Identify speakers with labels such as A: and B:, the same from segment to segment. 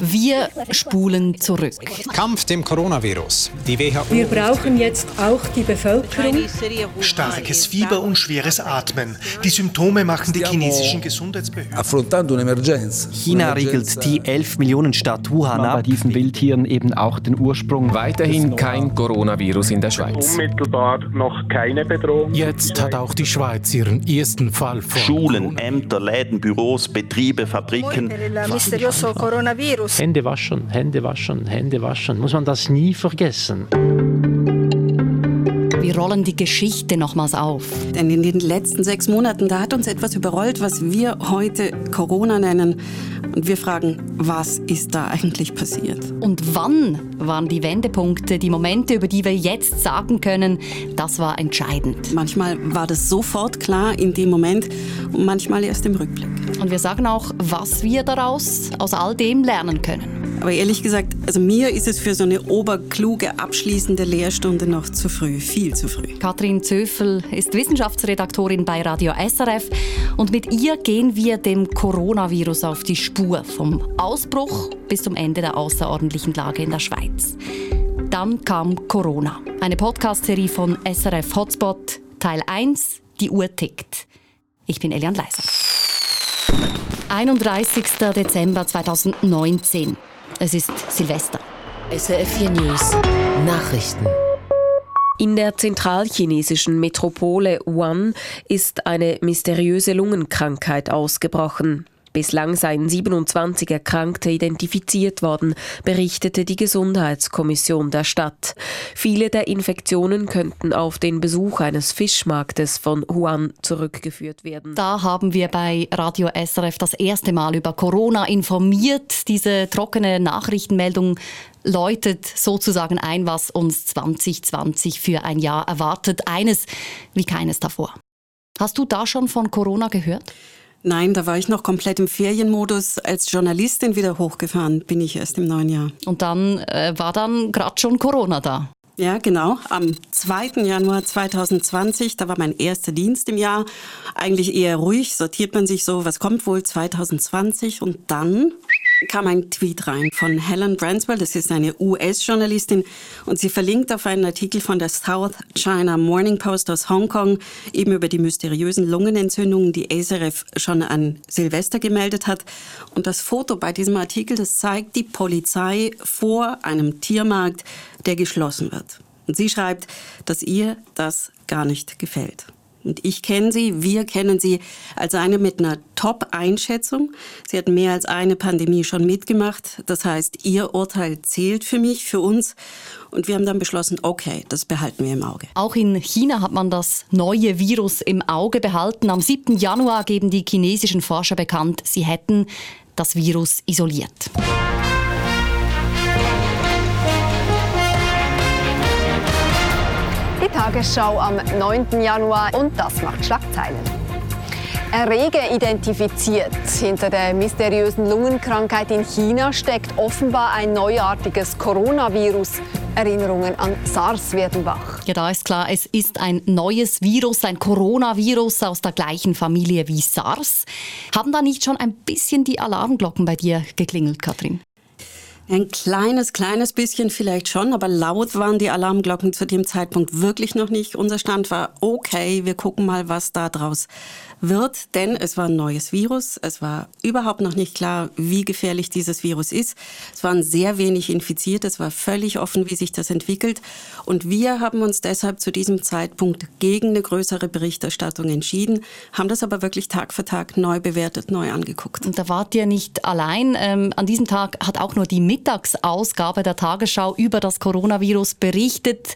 A: Wir spulen zurück.
B: Kampf dem Coronavirus. Die WHO.
C: Wir brauchen jetzt auch die Bevölkerung.
D: Starkes Fieber und schweres Atmen. Die Symptome machen die chinesischen Gesundheitsbehörden.
E: China riegelt die 11 Millionen Stadt Wuhan ab.
F: Bei diesen Wildtieren eben auch den Ursprung.
G: Weiterhin kein Coronavirus in der Schweiz.
H: Unmittelbar noch keine Bedrohung.
I: Jetzt hat auch die Schweiz ihren ersten Fall von
J: Schulen, Ämter, Läden, Büros, Betriebe, Fabriken.
F: Hände waschen, Hände waschen, Hände waschen. Muss man das nie vergessen.
A: Wir rollen die Geschichte nochmals auf.
K: Denn in den letzten sechs Monaten, da hat uns etwas überrollt, was wir heute Corona nennen. Und wir fragen, was ist da eigentlich passiert?
A: Und wann waren die Wendepunkte, die Momente, über die wir jetzt sagen können, das war entscheidend.
K: Manchmal war das sofort klar in dem Moment und manchmal erst im Rückblick.
A: Und wir sagen auch, was wir daraus aus all dem lernen können.
K: Aber ehrlich gesagt, also mir ist es für so eine oberkluge abschließende Lehrstunde noch zu früh, viel zu früh.
A: Katrin Zöfel ist Wissenschaftsredaktorin bei Radio SRF und mit ihr gehen wir dem Coronavirus auf die Spur, vom Ausbruch bis zum Ende der außerordentlichen Lage in der Schweiz. Dann kam Corona, eine Podcast-Serie von SRF Hotspot, Teil 1, die Uhr tickt. Ich bin Elian Leiser. 31. Dezember 2019. Es ist Silvester.
L: SRF 4 News Nachrichten.
M: In der zentralchinesischen Metropole Wuhan ist eine mysteriöse Lungenkrankheit ausgebrochen. Bislang seien 27 Erkrankte identifiziert worden, berichtete die Gesundheitskommission der Stadt. Viele der Infektionen könnten auf den Besuch eines Fischmarktes von Wuhan zurückgeführt werden.
A: Da haben wir bei Radio SRF das erste Mal über Corona informiert. Diese trockene Nachrichtenmeldung läutet sozusagen ein, was uns 2020 für ein Jahr erwartet. Eines wie keines davor. Hast du da schon von Corona gehört?
K: Nein, da war ich noch komplett im Ferienmodus. Als Journalistin wieder hochgefahren bin ich erst im neuen Jahr.
A: Und dann äh, war dann gerade schon Corona da.
K: Ja, genau. Am 2. Januar 2020, da war mein erster Dienst im Jahr. Eigentlich eher ruhig, sortiert man sich so, was kommt wohl 2020 und dann kam ein Tweet rein von Helen Branswell, das ist eine US-Journalistin und sie verlinkt auf einen Artikel von der South China Morning Post aus Hongkong eben über die mysteriösen Lungenentzündungen, die SRF schon an Silvester gemeldet hat. Und das Foto bei diesem Artikel, das zeigt die Polizei vor einem Tiermarkt, der geschlossen wird. Und sie schreibt, dass ihr das gar nicht gefällt. Und ich kenne sie, wir kennen sie als eine mit einer Top-Einschätzung. Sie hat mehr als eine Pandemie schon mitgemacht. Das heißt, ihr Urteil zählt für mich, für uns. Und wir haben dann beschlossen, okay, das behalten wir im Auge.
A: Auch in China hat man das neue Virus im Auge behalten. Am 7. Januar geben die chinesischen Forscher bekannt, sie hätten das Virus isoliert.
N: Tagesschau am 9. Januar und das macht Schlagzeilen. Erreger identifiziert. Hinter der mysteriösen Lungenkrankheit in China steckt offenbar ein neuartiges Coronavirus. Erinnerungen an SARS werden wach.
A: Ja, da ist klar, es ist ein neues Virus, ein Coronavirus aus der gleichen Familie wie SARS. Haben da nicht schon ein bisschen die Alarmglocken bei dir geklingelt, Katrin?
K: Ein kleines, kleines bisschen vielleicht schon, aber laut waren die Alarmglocken zu dem Zeitpunkt wirklich noch nicht. Unser Stand war, okay, wir gucken mal, was da draus wird, denn es war ein neues Virus. Es war überhaupt noch nicht klar, wie gefährlich dieses Virus ist. Es waren sehr wenig infiziert. Es war völlig offen, wie sich das entwickelt. Und wir haben uns deshalb zu diesem Zeitpunkt gegen eine größere Berichterstattung entschieden, haben das aber wirklich Tag für Tag neu bewertet, neu angeguckt.
A: Und da wart ihr nicht allein. Ähm, an diesem Tag hat auch nur die Mittagsausgabe der Tagesschau über das Coronavirus berichtet.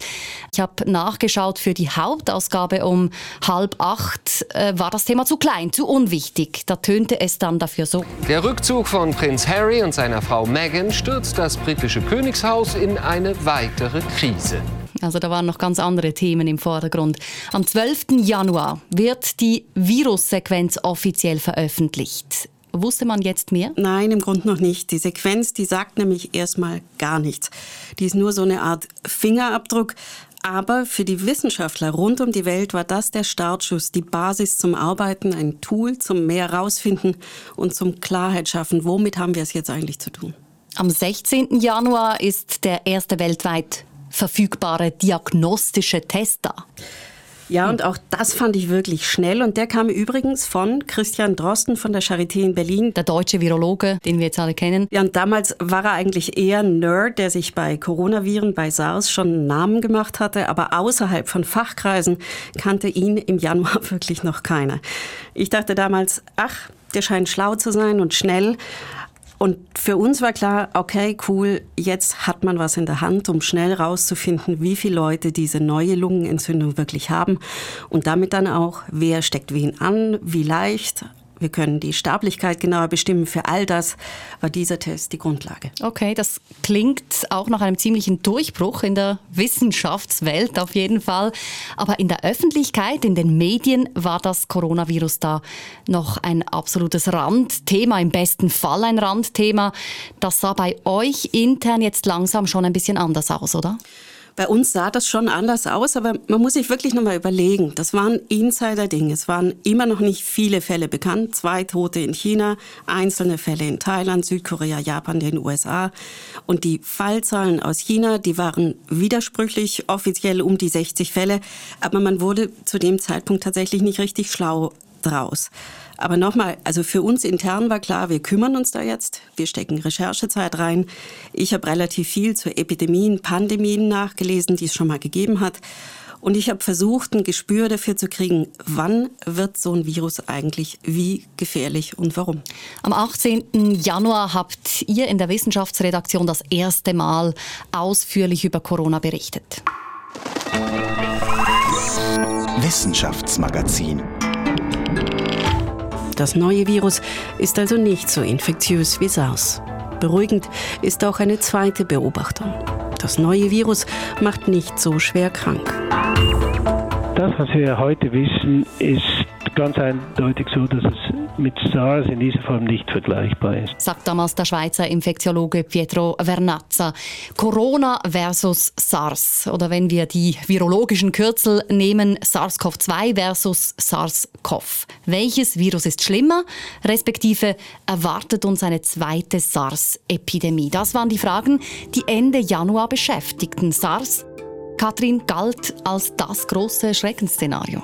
A: Ich habe nachgeschaut für die Hauptausgabe um halb acht. Äh, war das Thema zu klein, zu unwichtig. Da tönte es dann dafür so.
G: Der Rückzug von Prinz Harry und seiner Frau Meghan stürzt das britische Königshaus in eine weitere Krise.
A: Also da waren noch ganz andere Themen im Vordergrund. Am 12. Januar wird die Virussequenz offiziell veröffentlicht. Wusste man jetzt mehr?
K: Nein, im Grunde noch nicht. Die Sequenz, die sagt nämlich erstmal gar nichts. Die ist nur so eine Art Fingerabdruck. Aber für die Wissenschaftler rund um die Welt war das der Startschuss, die Basis zum Arbeiten, ein Tool zum mehr rausfinden und zum Klarheit schaffen. Womit haben wir es jetzt eigentlich zu tun?
A: Am 16. Januar ist der erste weltweit verfügbare diagnostische Test da.
K: Ja, und auch das fand ich wirklich schnell. Und der kam übrigens von Christian Drosten von der Charité in Berlin.
A: Der deutsche Virologe, den wir jetzt alle kennen.
K: Ja, und damals war er eigentlich eher ein Nerd, der sich bei Coronaviren, bei SARS schon einen Namen gemacht hatte. Aber außerhalb von Fachkreisen kannte ihn im Januar wirklich noch keiner. Ich dachte damals, ach, der scheint schlau zu sein und schnell. Und für uns war klar, okay, cool, jetzt hat man was in der Hand, um schnell rauszufinden, wie viele Leute diese neue Lungenentzündung wirklich haben. Und damit dann auch, wer steckt wen an, wie leicht, wir können die Sterblichkeit genauer bestimmen. Für all das war dieser Test die Grundlage.
A: Okay, das klingt auch nach einem ziemlichen Durchbruch in der Wissenschaftswelt auf jeden Fall. Aber in der Öffentlichkeit, in den Medien war das Coronavirus da noch ein absolutes Randthema, im besten Fall ein Randthema. Das sah bei euch intern jetzt langsam schon ein bisschen anders aus, oder?
K: Bei uns sah das schon anders aus, aber man muss sich wirklich nochmal überlegen. Das waren Insider-Dinge. Es waren immer noch nicht viele Fälle bekannt. Zwei Tote in China, einzelne Fälle in Thailand, Südkorea, Japan, den USA. Und die Fallzahlen aus China, die waren widersprüchlich, offiziell um die 60 Fälle. Aber man wurde zu dem Zeitpunkt tatsächlich nicht richtig schlau draus. Aber nochmal, also für uns intern war klar, wir kümmern uns da jetzt. Wir stecken Recherchezeit rein. Ich habe relativ viel zu Epidemien, Pandemien nachgelesen, die es schon mal gegeben hat. Und ich habe versucht, ein Gespür dafür zu kriegen, wann wird so ein Virus eigentlich wie gefährlich und warum.
A: Am 18. Januar habt ihr in der Wissenschaftsredaktion das erste Mal ausführlich über Corona berichtet.
O: Wissenschaftsmagazin
K: das neue Virus ist also nicht so infektiös wie SARS. Beruhigend ist auch eine zweite Beobachtung. Das neue Virus macht nicht so schwer krank.
F: Das, was wir heute wissen, ist ganz eindeutig so, dass es mit SARS in dieser Form nicht vergleichbar ist.
A: Sagt damals der Schweizer Infektiologe Pietro Vernazza. Corona versus SARS. Oder wenn wir die virologischen Kürzel nehmen, SARS-CoV-2 versus SARS-CoV. Welches Virus ist schlimmer? Respektive erwartet uns eine zweite SARS-Epidemie? Das waren die Fragen, die Ende Januar beschäftigten. SARS Katrin galt als das große Schreckensszenario.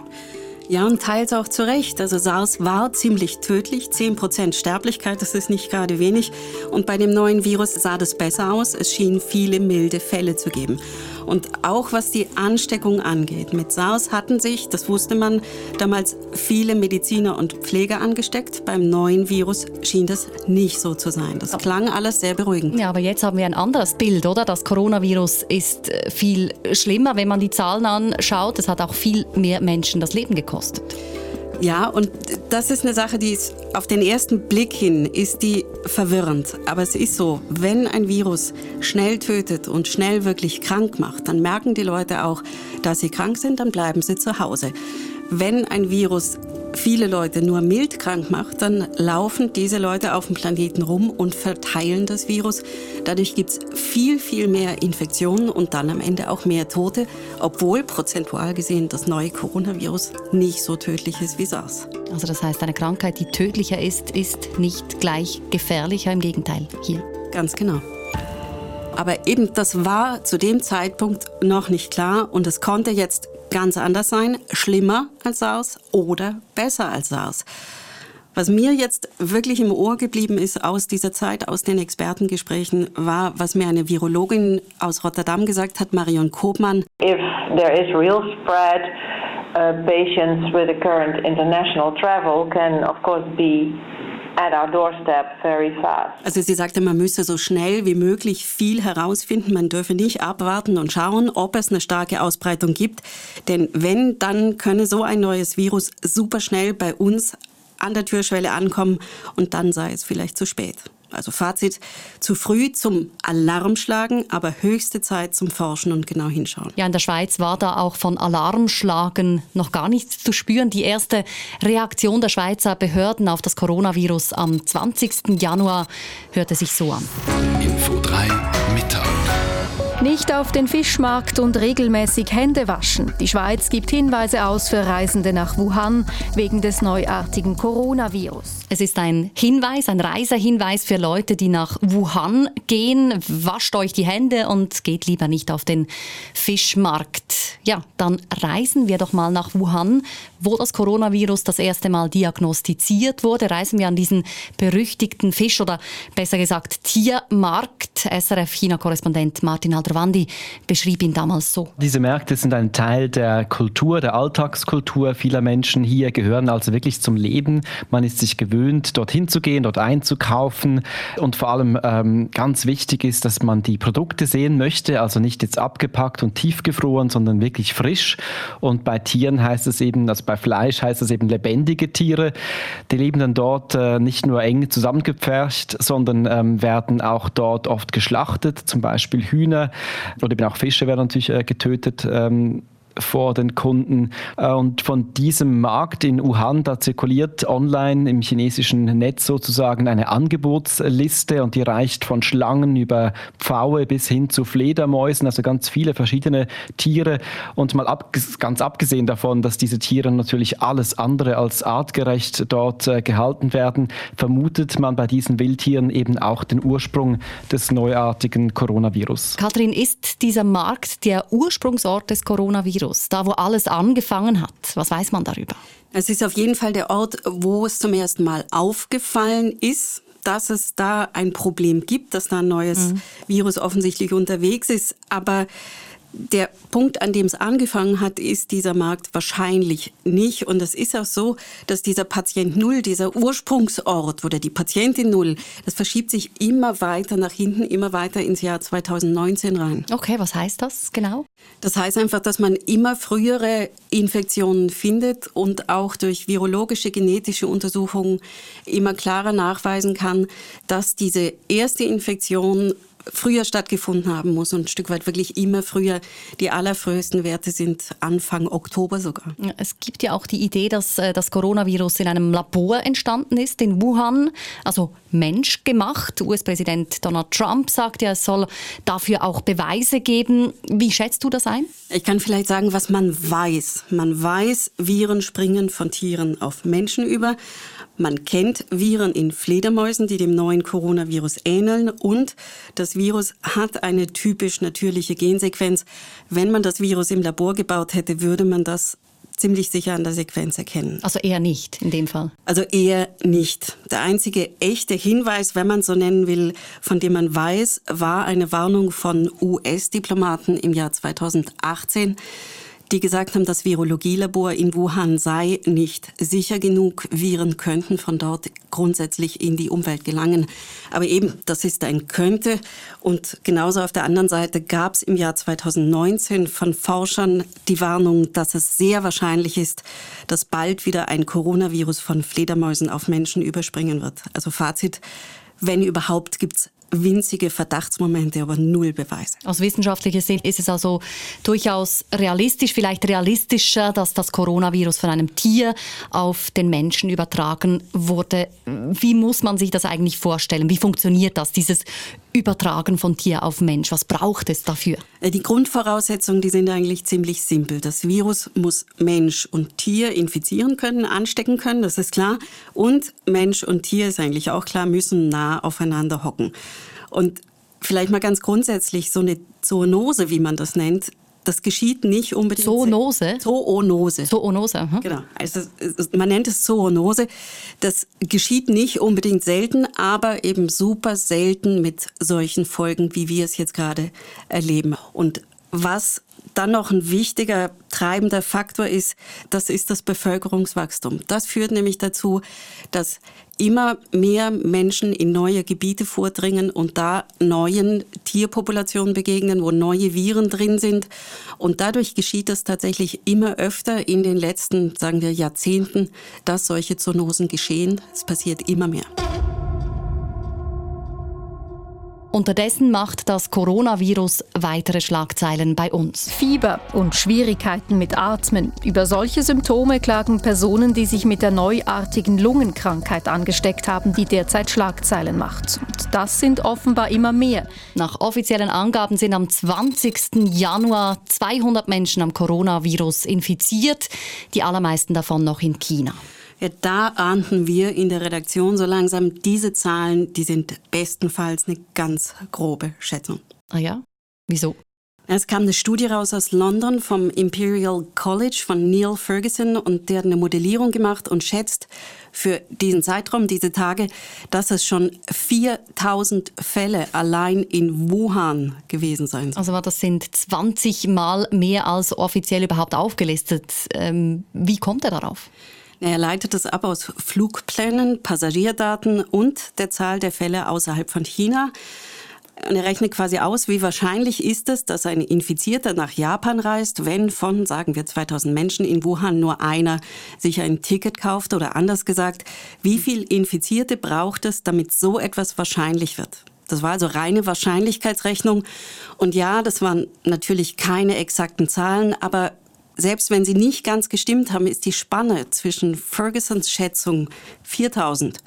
K: Ja, und teils auch zu Recht. Also SARS war ziemlich tödlich, 10% Sterblichkeit, das ist nicht gerade wenig. Und bei dem neuen Virus sah das besser aus. Es schien viele milde Fälle zu geben. Und auch was die Ansteckung angeht. Mit SARS hatten sich, das wusste man, damals viele Mediziner und Pfleger angesteckt. Beim neuen Virus schien das nicht so zu sein. Das klang alles sehr beruhigend.
A: Ja, aber jetzt haben wir ein anderes Bild, oder? Das Coronavirus ist äh, viel schlimmer, wenn man die Zahlen anschaut. Es hat auch viel mehr Menschen das Leben gekostet.
K: Ja, und das ist eine Sache, die ist auf den ersten Blick hin ist die verwirrend. Aber es ist so, wenn ein Virus schnell tötet und schnell wirklich krank macht, dann merken die Leute auch, dass sie krank sind, dann bleiben sie zu Hause. Wenn ein Virus viele Leute nur mild krank macht, dann laufen diese Leute auf dem Planeten rum und verteilen das Virus. Dadurch gibt es viel, viel mehr Infektionen und dann am Ende auch mehr Tote, obwohl prozentual gesehen das neue Coronavirus nicht so tödlich ist wie SARS.
A: Also das heißt, eine Krankheit, die tödlicher ist, ist nicht gleich gefährlicher, im Gegenteil hier.
K: Ganz genau. Aber eben das war zu dem Zeitpunkt noch nicht klar und es konnte jetzt ganz anders sein, schlimmer als SARS oder besser als SARS. Was mir jetzt wirklich im Ohr geblieben ist aus dieser Zeit, aus den Expertengesprächen, war, was mir eine Virologin aus Rotterdam gesagt hat, Marion Koopmann.
P: If there is real spread, uh, patients with the current international travel can of course be
K: Also sie sagte, man müsse so schnell wie möglich viel herausfinden. Man dürfe nicht abwarten und schauen, ob es eine starke Ausbreitung gibt. Denn wenn, dann könne so ein neues Virus super schnell bei uns an der Türschwelle ankommen und dann sei es vielleicht zu spät. Also Fazit, zu früh zum Alarmschlagen, aber höchste Zeit zum Forschen und genau hinschauen.
A: Ja, in der Schweiz war da auch von Alarmschlagen noch gar nichts zu spüren. Die erste Reaktion der Schweizer Behörden auf das Coronavirus am 20. Januar hörte sich so an.
O: Info 3 Mittag. Nicht auf den Fischmarkt und regelmäßig Hände waschen. Die Schweiz gibt Hinweise aus für Reisende nach Wuhan wegen des neuartigen Coronavirus.
A: Es ist ein Hinweis, ein Reisehinweis für Leute, die nach Wuhan gehen. Wascht euch die Hände und geht lieber nicht auf den Fischmarkt. Ja, dann reisen wir doch mal nach Wuhan, wo das Coronavirus das erste Mal diagnostiziert wurde. Reisen wir an diesen berüchtigten Fisch- oder besser gesagt Tiermarkt. SRF-China-Korrespondent Martin Aldrovandi beschrieb ihn damals so.
Q: Diese Märkte sind ein Teil der Kultur, der Alltagskultur vieler Menschen hier, gehören also wirklich zum Leben. Man ist sich gewöhnt, dorthin zu gehen, dort einzukaufen. Und vor allem ähm, ganz wichtig ist, dass man die Produkte sehen möchte, also nicht jetzt abgepackt und tiefgefroren, sondern wirklich frisch. Und bei Tieren heißt es eben, also bei Fleisch heißt es eben lebendige Tiere. Die leben dann dort äh, nicht nur eng zusammengepfercht, sondern ähm, werden auch dort oft geschlachtet, zum Beispiel Hühner oder eben auch Fische werden natürlich äh, getötet. Ähm, vor den Kunden. Äh, und von diesem Markt in Wuhan, da zirkuliert online im chinesischen Netz sozusagen eine Angebotsliste und die reicht von Schlangen über Pfaue bis hin zu Fledermäusen, also ganz viele verschiedene Tiere. Und mal ab, ganz abgesehen davon, dass diese Tiere natürlich alles andere als artgerecht dort äh, gehalten werden, vermutet man bei diesen Wildtieren eben auch den Ursprung des neuartigen Coronavirus.
A: Kathrin, ist dieser Markt der Ursprungsort des Coronavirus? Virus, da wo alles angefangen hat. Was weiß man darüber?
K: Es ist auf jeden Fall der Ort, wo es zum ersten Mal aufgefallen ist, dass es da ein Problem gibt, dass da ein neues mhm. Virus offensichtlich unterwegs ist. Aber der Punkt, an dem es angefangen hat, ist dieser Markt wahrscheinlich nicht. Und es ist auch so, dass dieser Patient Null, dieser Ursprungsort oder die Patientin Null, das verschiebt sich immer weiter nach hinten, immer weiter ins Jahr 2019 rein.
A: Okay, was heißt das genau?
K: Das heißt einfach, dass man immer frühere Infektionen findet und auch durch virologische, genetische Untersuchungen immer klarer nachweisen kann, dass diese erste Infektion früher stattgefunden haben muss und ein Stück weit wirklich immer früher. Die allerfrühesten Werte sind Anfang Oktober sogar.
A: Es gibt ja auch die Idee, dass äh, das Coronavirus in einem Labor entstanden ist, in Wuhan, also menschgemacht. US-Präsident Donald Trump sagt ja, es soll dafür auch Beweise geben. Wie schätzt du das ein?
K: Ich kann vielleicht sagen, was man weiß. Man weiß, Viren springen von Tieren auf Menschen über. Man kennt Viren in Fledermäusen, die dem neuen Coronavirus ähneln und das Virus hat eine typisch natürliche Gensequenz. Wenn man das Virus im Labor gebaut hätte, würde man das ziemlich sicher an der Sequenz erkennen.
A: Also eher nicht in dem Fall.
K: Also eher nicht. Der einzige echte Hinweis, wenn man so nennen will, von dem man weiß, war eine Warnung von US-Diplomaten im Jahr 2018 die gesagt haben, das Virologielabor in Wuhan sei nicht sicher genug. Viren könnten von dort grundsätzlich in die Umwelt gelangen. Aber eben, das ist ein könnte. Und genauso auf der anderen Seite gab es im Jahr 2019 von Forschern die Warnung, dass es sehr wahrscheinlich ist, dass bald wieder ein Coronavirus von Fledermäusen auf Menschen überspringen wird. Also Fazit, wenn überhaupt, gibt es winzige Verdachtsmomente, aber null Beweise.
A: Aus wissenschaftlicher Sicht ist es also durchaus realistisch, vielleicht realistischer, dass das Coronavirus von einem Tier auf den Menschen übertragen wurde. Wie muss man sich das eigentlich vorstellen? Wie funktioniert das, dieses Übertragen von Tier auf Mensch? Was braucht es dafür?
K: Äh, die Grundvoraussetzungen, die sind eigentlich ziemlich simpel. Das Virus muss Mensch und Tier infizieren können, anstecken können, das ist klar. Und Mensch und Tier ist eigentlich auch klar, müssen nah aufeinander hocken. Und vielleicht mal ganz grundsätzlich, so eine Zoonose, wie man das nennt, das geschieht nicht unbedingt.
A: Zoonose?
K: Zoonose.
A: Zoonose. Aha.
K: Genau. Also man nennt es Zoonose. Das geschieht nicht unbedingt selten, aber eben super selten mit solchen Folgen, wie wir es jetzt gerade erleben. Und was dann noch ein wichtiger treibender Faktor ist, das ist das Bevölkerungswachstum. Das führt nämlich dazu, dass immer mehr Menschen in neue Gebiete vordringen und da neuen Tierpopulationen begegnen, wo neue Viren drin sind. Und dadurch geschieht es tatsächlich immer öfter in den letzten, sagen wir, Jahrzehnten, dass solche Zoonosen geschehen. Es passiert immer mehr.
A: Unterdessen macht das Coronavirus weitere Schlagzeilen bei uns.
O: Fieber und Schwierigkeiten mit Atmen. Über solche Symptome klagen Personen, die sich mit der neuartigen Lungenkrankheit angesteckt haben, die derzeit Schlagzeilen macht. Und das sind offenbar immer mehr.
A: Nach offiziellen Angaben sind am 20. Januar 200 Menschen am Coronavirus infiziert, die allermeisten davon noch in China.
K: Ja, da ahnten wir in der Redaktion so langsam, diese Zahlen, die sind bestenfalls eine ganz grobe Schätzung.
A: Ah ja? Wieso?
K: Es kam eine Studie raus aus London vom Imperial College von Neil Ferguson und der hat eine Modellierung gemacht und schätzt für diesen Zeitraum, diese Tage, dass es schon 4000 Fälle allein in Wuhan gewesen sein
A: sollen. Also das sind 20 Mal mehr als offiziell überhaupt aufgelistet. Ähm, wie kommt er darauf?
K: Er leitet es ab aus Flugplänen, Passagierdaten und der Zahl der Fälle außerhalb von China. Und er rechnet quasi aus, wie wahrscheinlich ist es, dass ein Infizierter nach Japan reist, wenn von, sagen wir, 2000 Menschen in Wuhan nur einer sich ein Ticket kauft oder anders gesagt, wie viel Infizierte braucht es, damit so etwas wahrscheinlich wird? Das war also reine Wahrscheinlichkeitsrechnung. Und ja, das waren natürlich keine exakten Zahlen, aber selbst wenn sie nicht ganz gestimmt haben, ist die Spanne zwischen Fergusons Schätzung 4000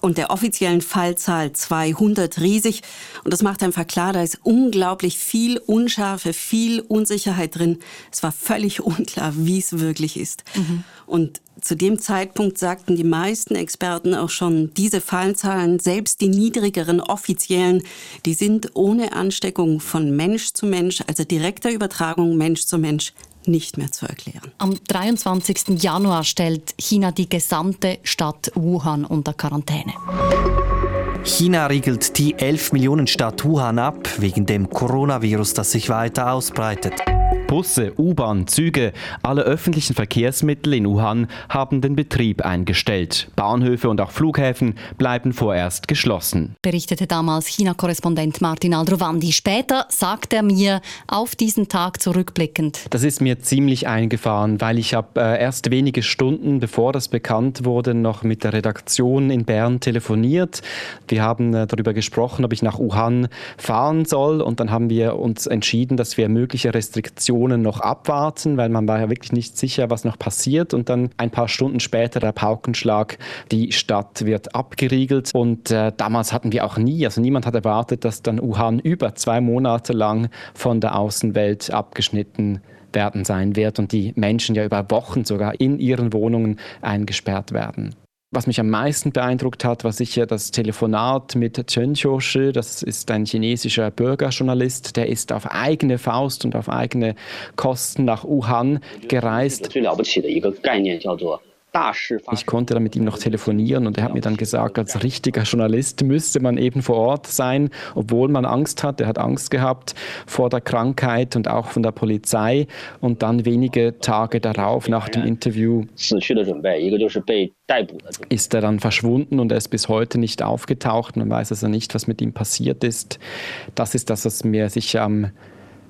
K: und der offiziellen Fallzahl 200 riesig. Und das macht einfach klar, da ist unglaublich viel Unschärfe, viel Unsicherheit drin. Es war völlig unklar, wie es wirklich ist. Mhm. Und zu dem Zeitpunkt sagten die meisten Experten auch schon, diese Fallzahlen, selbst die niedrigeren offiziellen, die sind ohne Ansteckung von Mensch zu Mensch, also direkter Übertragung Mensch zu Mensch, nicht mehr zu erklären.
A: Am 23. Januar stellt China die gesamte Stadt Wuhan unter Quarantäne.
E: China riegelt die 11 Millionen Stadt Wuhan ab wegen dem Coronavirus, das sich weiter ausbreitet.
Q: Busse, U-Bahn, Züge, alle öffentlichen Verkehrsmittel in Wuhan haben den Betrieb eingestellt. Bahnhöfe und auch Flughäfen bleiben vorerst geschlossen.
A: Berichtete damals China-Korrespondent Martin Aldrovandi. Später sagt er mir auf diesen Tag zurückblickend.
Q: Das ist mir ziemlich eingefahren, weil ich habe äh, erst wenige Stunden bevor das bekannt wurde noch mit der Redaktion in Bern telefoniert. Wir haben äh, darüber gesprochen, ob ich nach Wuhan fahren soll und dann haben wir uns entschieden, dass wir mögliche Restriktionen Reaktionen noch abwarten, weil man war ja wirklich nicht sicher, was noch passiert. Und dann ein paar Stunden später der Paukenschlag, die Stadt wird abgeriegelt. Und äh, damals hatten wir auch nie, also niemand hat erwartet, dass dann Wuhan über zwei Monate lang von der Außenwelt abgeschnitten werden sein wird und die Menschen ja über Wochen sogar in ihren Wohnungen eingesperrt werden. Was mich am meisten beeindruckt hat, war sicher das Telefonat mit Chen Qiushi. Das ist ein chinesischer Bürgerjournalist, der ist auf eigene Faust und auf eigene Kosten nach Wuhan gereist. Ich konnte dann mit ihm noch telefonieren und er hat mir dann gesagt, als richtiger Journalist müsste man eben vor Ort sein, obwohl man Angst hat. Er hat Angst gehabt vor der Krankheit und auch von der Polizei. Und dann wenige Tage darauf, nach dem Interview, ist er dann verschwunden und er ist bis heute nicht aufgetaucht. Man weiß also nicht, was mit ihm passiert ist. Das ist das, was mir sicher am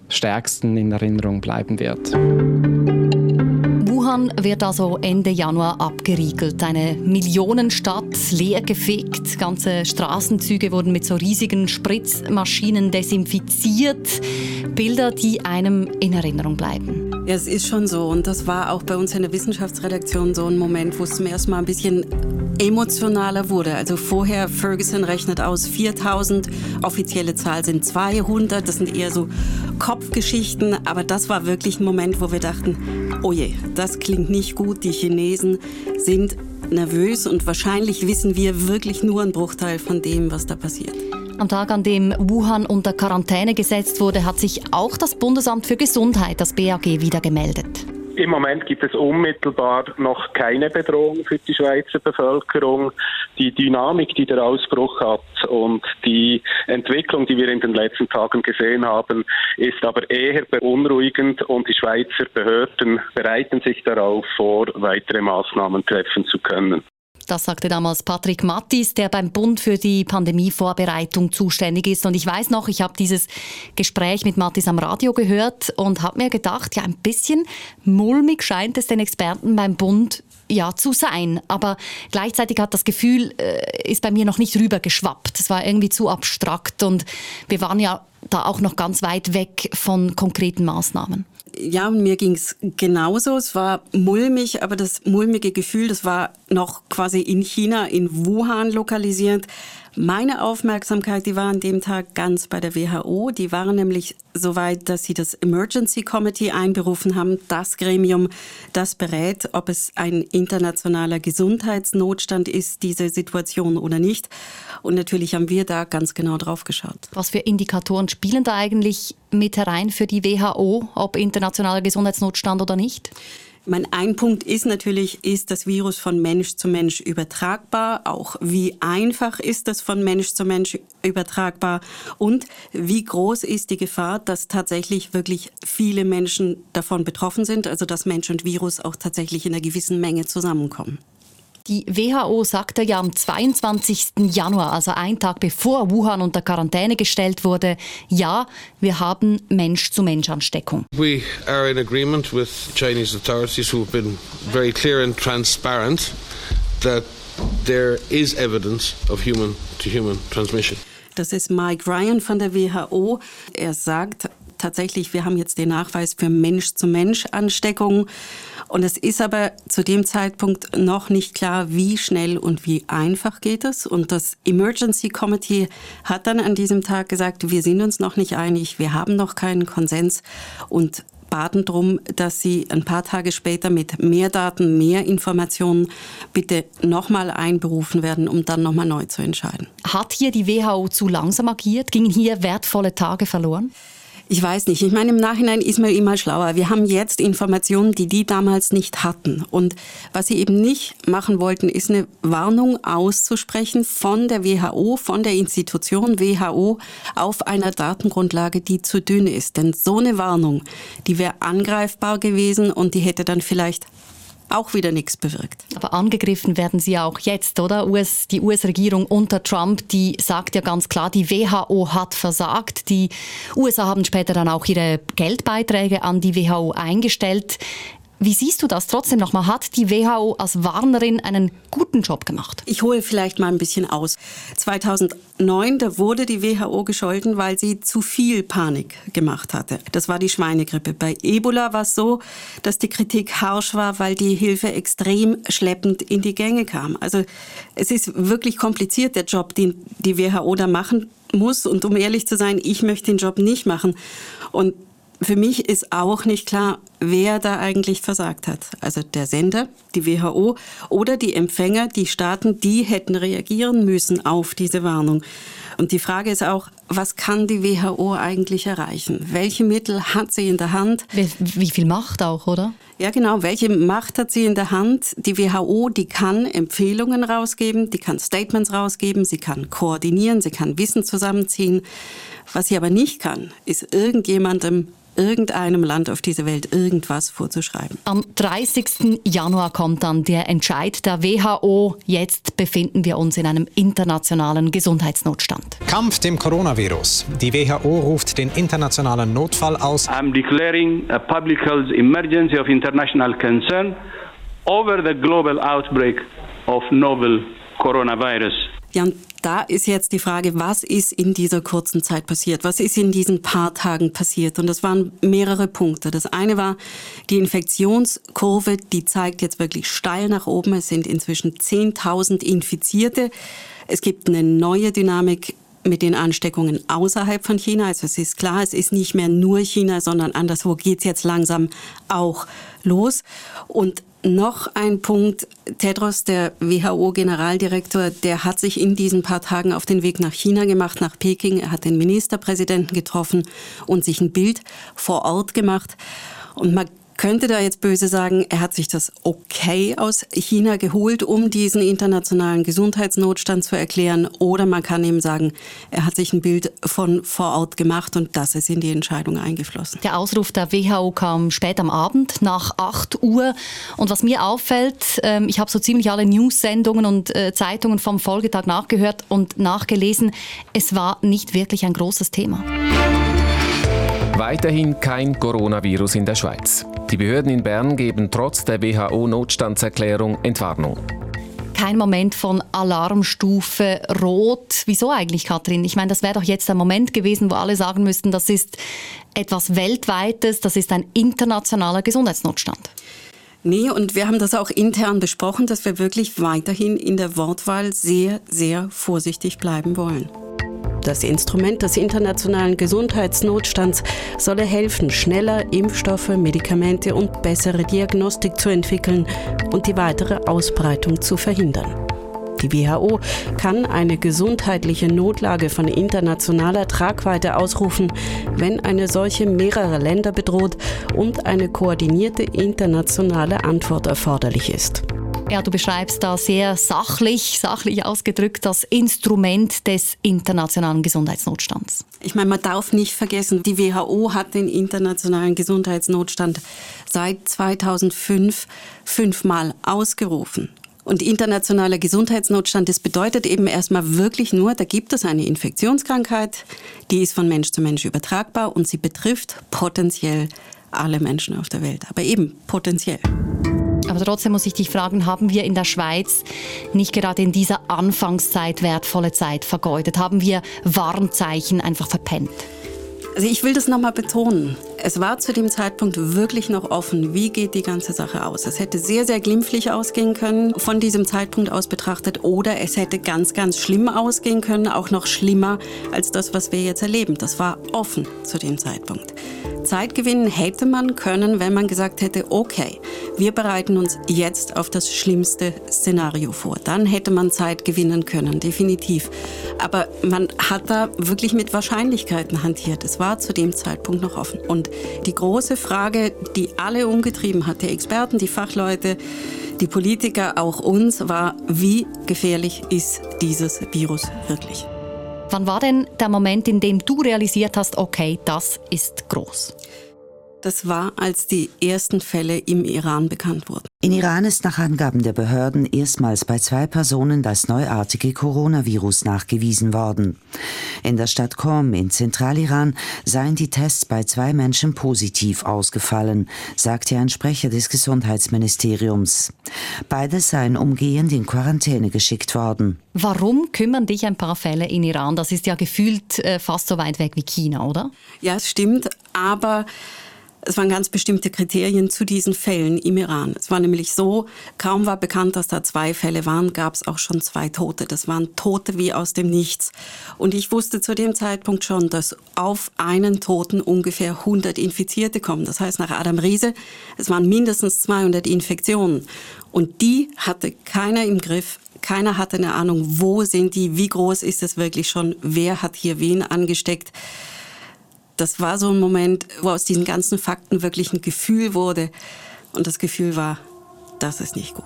Q: stärksten in Erinnerung bleiben wird.
A: Wuhan wird also Ende Januar abgeriegelt. Eine Millionenstadt, leergefegt. Ganze Straßenzüge wurden mit so riesigen Spritzmaschinen desinfiziert. Bilder, die einem in Erinnerung bleiben.
K: Ja, es ist schon so. Und das war auch bei uns in der Wissenschaftsredaktion so ein Moment, wo es zum ersten Mal ein bisschen emotionaler wurde. Also vorher, Ferguson rechnet aus 4000, offizielle Zahl sind 200. Das sind eher so Kopfgeschichten. Aber das war wirklich ein Moment, wo wir dachten, oh je, das klingt nicht gut. Die Chinesen sind nervös und wahrscheinlich wissen wir wirklich nur einen Bruchteil von dem, was da passiert.
A: Am Tag, an dem Wuhan unter Quarantäne gesetzt wurde, hat sich auch das Bundesamt für Gesundheit, das BAG, wieder gemeldet.
H: Im Moment gibt es unmittelbar noch keine Bedrohung für die Schweizer Bevölkerung. Die Dynamik, die der Ausbruch hat und die Entwicklung, die wir in den letzten Tagen gesehen haben, ist aber eher beunruhigend und die Schweizer Behörden bereiten sich darauf vor, weitere Maßnahmen treffen zu können.
A: Das sagte damals Patrick Mattis, der beim Bund für die Pandemievorbereitung zuständig ist. Und ich weiß noch, ich habe dieses Gespräch mit Mattis am Radio gehört und habe mir gedacht, ja, ein bisschen mulmig scheint es den Experten beim Bund ja, zu sein. Aber gleichzeitig hat das Gefühl, äh, ist bei mir noch nicht rübergeschwappt. Es war irgendwie zu abstrakt und wir waren ja da auch noch ganz weit weg von konkreten Maßnahmen.
K: Ja, mir ging es genauso. Es war mulmig, aber das mulmige Gefühl, das war noch quasi in China, in Wuhan lokalisiert. Meine Aufmerksamkeit, die war an dem Tag ganz bei der WHO. Die waren nämlich so weit, dass sie das Emergency Committee einberufen haben, das Gremium, das berät, ob es ein internationaler Gesundheitsnotstand ist, diese Situation oder nicht. Und natürlich haben wir da ganz genau drauf geschaut.
A: Was für Indikatoren spielen da eigentlich mit herein für die WHO, ob internationaler Gesundheitsnotstand oder nicht?
K: Mein ein Punkt ist natürlich, ist das Virus von Mensch zu Mensch übertragbar? Auch wie einfach ist das von Mensch zu Mensch übertragbar? Und wie groß ist die Gefahr, dass tatsächlich wirklich viele Menschen davon betroffen sind? Also dass Mensch und Virus auch tatsächlich in einer gewissen Menge zusammenkommen?
A: Die WHO sagte ja am 22. Januar, also einen Tag bevor Wuhan unter Quarantäne gestellt wurde, ja, wir haben Mensch-zu-Mensch-Ansteckung.
R: We are in agreement with Chinese authorities who have been very clear and transparent that there is evidence of human-to-human -human transmission.
K: Das ist Mike Ryan von der WHO. Er sagt, tatsächlich, wir haben jetzt den Nachweis für Mensch-zu-Mensch-Ansteckung. Und es ist aber zu dem Zeitpunkt noch nicht klar, wie schnell und wie einfach geht es. Und das Emergency Committee hat dann an diesem Tag gesagt, wir sind uns noch nicht einig, wir haben noch keinen Konsens und baten darum, dass sie ein paar Tage später mit mehr Daten, mehr Informationen bitte nochmal einberufen werden, um dann nochmal neu zu entscheiden.
A: Hat hier die WHO zu langsam agiert? Gingen hier wertvolle Tage verloren?
K: Ich weiß nicht. Ich meine, im Nachhinein ist man immer schlauer. Wir haben jetzt Informationen, die die damals nicht hatten. Und was sie eben nicht machen wollten, ist eine Warnung auszusprechen von der WHO, von der Institution WHO auf einer Datengrundlage, die zu dünn ist. Denn so eine Warnung, die wäre angreifbar gewesen und die hätte dann vielleicht auch wieder nichts bewirkt.
A: Aber angegriffen werden sie ja auch jetzt, oder? US, die US-Regierung unter Trump, die sagt ja ganz klar, die WHO hat versagt. Die USA haben später dann auch ihre Geldbeiträge an die WHO eingestellt. Wie siehst du das trotzdem nochmal? Hat die WHO als Warnerin einen guten Job gemacht?
K: Ich hole vielleicht mal ein bisschen aus. 2009, da wurde die WHO gescholten, weil sie zu viel Panik gemacht hatte. Das war die Schweinegrippe. Bei Ebola war es so, dass die Kritik harsch war, weil die Hilfe extrem schleppend in die Gänge kam. Also es ist wirklich kompliziert, der Job, den die WHO da machen muss. Und um ehrlich zu sein, ich möchte den Job nicht machen. Und für mich ist auch nicht klar, wer da eigentlich versagt hat. Also der Sender, die WHO oder die Empfänger, die Staaten, die hätten reagieren müssen auf diese Warnung. Und die Frage ist auch, was kann die WHO eigentlich erreichen? Welche Mittel hat sie in der Hand?
A: Wie, wie viel Macht auch, oder?
K: Ja, genau. Welche Macht hat sie in der Hand? Die WHO, die kann Empfehlungen rausgeben, die kann Statements rausgeben, sie kann koordinieren, sie kann Wissen zusammenziehen. Was sie aber nicht kann, ist irgendjemandem irgendeinem Land auf dieser Welt irgendwas vorzuschreiben.
A: Am 30. Januar kommt dann der Entscheid der WHO. Jetzt befinden wir uns in einem internationalen Gesundheitsnotstand.
B: Kampf dem Coronavirus. Die WHO ruft den internationalen Notfall aus.
S: I'm declaring a public health emergency of international concern over the global outbreak of novel coronavirus.
K: Ja, da ist jetzt die Frage, was ist in dieser kurzen Zeit passiert? Was ist in diesen paar Tagen passiert? Und das waren mehrere Punkte. Das eine war die Infektionskurve, die zeigt jetzt wirklich steil nach oben. Es sind inzwischen 10.000 Infizierte. Es gibt eine neue Dynamik mit den Ansteckungen außerhalb von China. Also es ist klar, es ist nicht mehr nur China, sondern anderswo geht es jetzt langsam auch los. Und noch ein Punkt. Tedros, der WHO-Generaldirektor, der hat sich in diesen paar Tagen auf den Weg nach China gemacht, nach Peking. Er hat den Ministerpräsidenten getroffen und sich ein Bild vor Ort gemacht. Und man könnte da jetzt böse sagen, er hat sich das okay aus China geholt, um diesen internationalen Gesundheitsnotstand zu erklären. Oder man kann eben sagen, er hat sich ein Bild von vor Ort gemacht und das ist in die Entscheidung eingeflossen.
A: Der Ausruf der WHO kam spät am Abend nach 8 Uhr. Und was mir auffällt, ähm, ich habe so ziemlich alle News-Sendungen und äh, Zeitungen vom Folgetag nachgehört und nachgelesen, es war nicht wirklich ein großes Thema.
T: Weiterhin kein Coronavirus in der Schweiz. Die Behörden in Bern geben trotz der WHO-Notstandserklärung Entwarnung.
A: Kein Moment von Alarmstufe Rot. Wieso eigentlich, Kathrin? Ich meine, das wäre doch jetzt der Moment gewesen, wo alle sagen müssten, das ist etwas Weltweites, das ist ein internationaler Gesundheitsnotstand.
K: Nee, und wir haben das auch intern besprochen, dass wir wirklich weiterhin in der Wortwahl sehr, sehr vorsichtig bleiben wollen. Das Instrument des internationalen Gesundheitsnotstands solle helfen, schneller Impfstoffe, Medikamente und bessere Diagnostik zu entwickeln und die weitere Ausbreitung zu verhindern. Die WHO kann eine gesundheitliche Notlage von internationaler Tragweite ausrufen, wenn eine solche mehrere Länder bedroht und eine koordinierte internationale Antwort erforderlich ist.
A: Ja, du beschreibst da sehr sachlich, sachlich ausgedrückt, das Instrument des internationalen Gesundheitsnotstands.
K: Ich meine, man darf nicht vergessen, die WHO hat den internationalen Gesundheitsnotstand seit 2005 fünfmal ausgerufen. Und internationaler Gesundheitsnotstand, das bedeutet eben erstmal wirklich nur, da gibt es eine Infektionskrankheit, die ist von Mensch zu Mensch übertragbar und sie betrifft potenziell alle Menschen auf der Welt. Aber eben potenziell.
A: Aber trotzdem muss ich dich fragen, haben wir in der Schweiz nicht gerade in dieser Anfangszeit wertvolle Zeit vergeudet? Haben wir Warnzeichen einfach verpennt?
K: Also ich will das nochmal betonen. Es war zu dem Zeitpunkt wirklich noch offen, wie geht die ganze Sache aus. Es hätte sehr, sehr glimpflich ausgehen können, von diesem Zeitpunkt aus betrachtet, oder es hätte ganz, ganz schlimm ausgehen können, auch noch schlimmer als das, was wir jetzt erleben. Das war offen zu dem Zeitpunkt. Zeit gewinnen hätte man können, wenn man gesagt hätte, okay, wir bereiten uns jetzt auf das schlimmste Szenario vor. Dann hätte man Zeit gewinnen können, definitiv. Aber man hat da wirklich mit Wahrscheinlichkeiten hantiert. Es war zu dem Zeitpunkt noch offen. Und die große Frage, die alle umgetrieben hat, die Experten, die Fachleute, die Politiker, auch uns, war, wie gefährlich ist dieses Virus wirklich?
A: Wann war denn der Moment, in dem du realisiert hast, okay, das ist groß?
K: Das war, als die ersten Fälle im Iran bekannt wurden.
U: In Iran ist nach Angaben der Behörden erstmals bei zwei Personen das neuartige Coronavirus nachgewiesen worden. In der Stadt Qom in Zentraliran seien die Tests bei zwei Menschen positiv ausgefallen, sagte ein Sprecher des Gesundheitsministeriums. Beide seien umgehend in Quarantäne geschickt worden.
A: Warum kümmern dich ein paar Fälle in Iran? Das ist ja gefühlt äh, fast so weit weg wie China, oder?
K: Ja, es stimmt, aber es waren ganz bestimmte Kriterien zu diesen Fällen im Iran. Es war nämlich so, kaum war bekannt, dass da zwei Fälle waren, gab es auch schon zwei Tote. Das waren Tote wie aus dem Nichts. Und ich wusste zu dem Zeitpunkt schon, dass auf einen Toten ungefähr 100 Infizierte kommen. Das heißt, nach Adam Riese, es waren mindestens 200 Infektionen. Und die hatte keiner im Griff. Keiner hatte eine Ahnung, wo sind die, wie groß ist es wirklich schon, wer hat hier wen angesteckt das war so ein Moment, wo aus diesen ganzen Fakten wirklich ein Gefühl wurde. Und das Gefühl war, das ist nicht gut.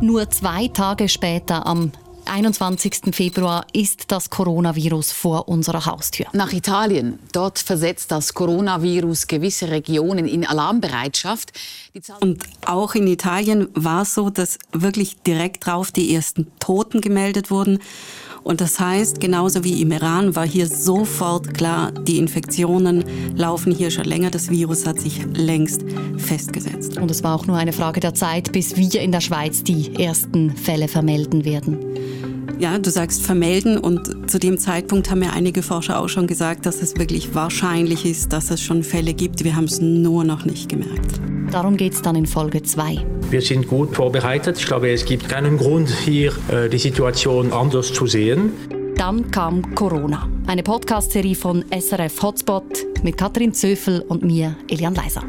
A: Nur zwei Tage später, am 21. Februar ist das Coronavirus vor unserer Haustür.
V: Nach Italien. Dort versetzt das Coronavirus gewisse Regionen in Alarmbereitschaft.
K: Und auch in Italien war es so, dass wirklich direkt drauf die ersten Toten gemeldet wurden. Und das heißt, genauso wie im Iran war hier sofort klar, die Infektionen laufen hier schon länger, das Virus hat sich längst festgesetzt.
A: Und es war auch nur eine Frage der Zeit, bis wir in der Schweiz die ersten Fälle vermelden werden.
K: Ja, du sagst vermelden und zu dem Zeitpunkt haben ja einige Forscher auch schon gesagt, dass es wirklich wahrscheinlich ist, dass es schon Fälle gibt. Wir haben es nur noch nicht gemerkt.
A: Darum geht es dann in Folge 2.
W: Wir sind gut vorbereitet. Ich glaube, es gibt keinen Grund, hier äh, die Situation anders zu sehen.
A: Dann kam Corona. Eine Podcast-Serie von SRF Hotspot mit Katrin Zöfel und mir, Elian Leiser.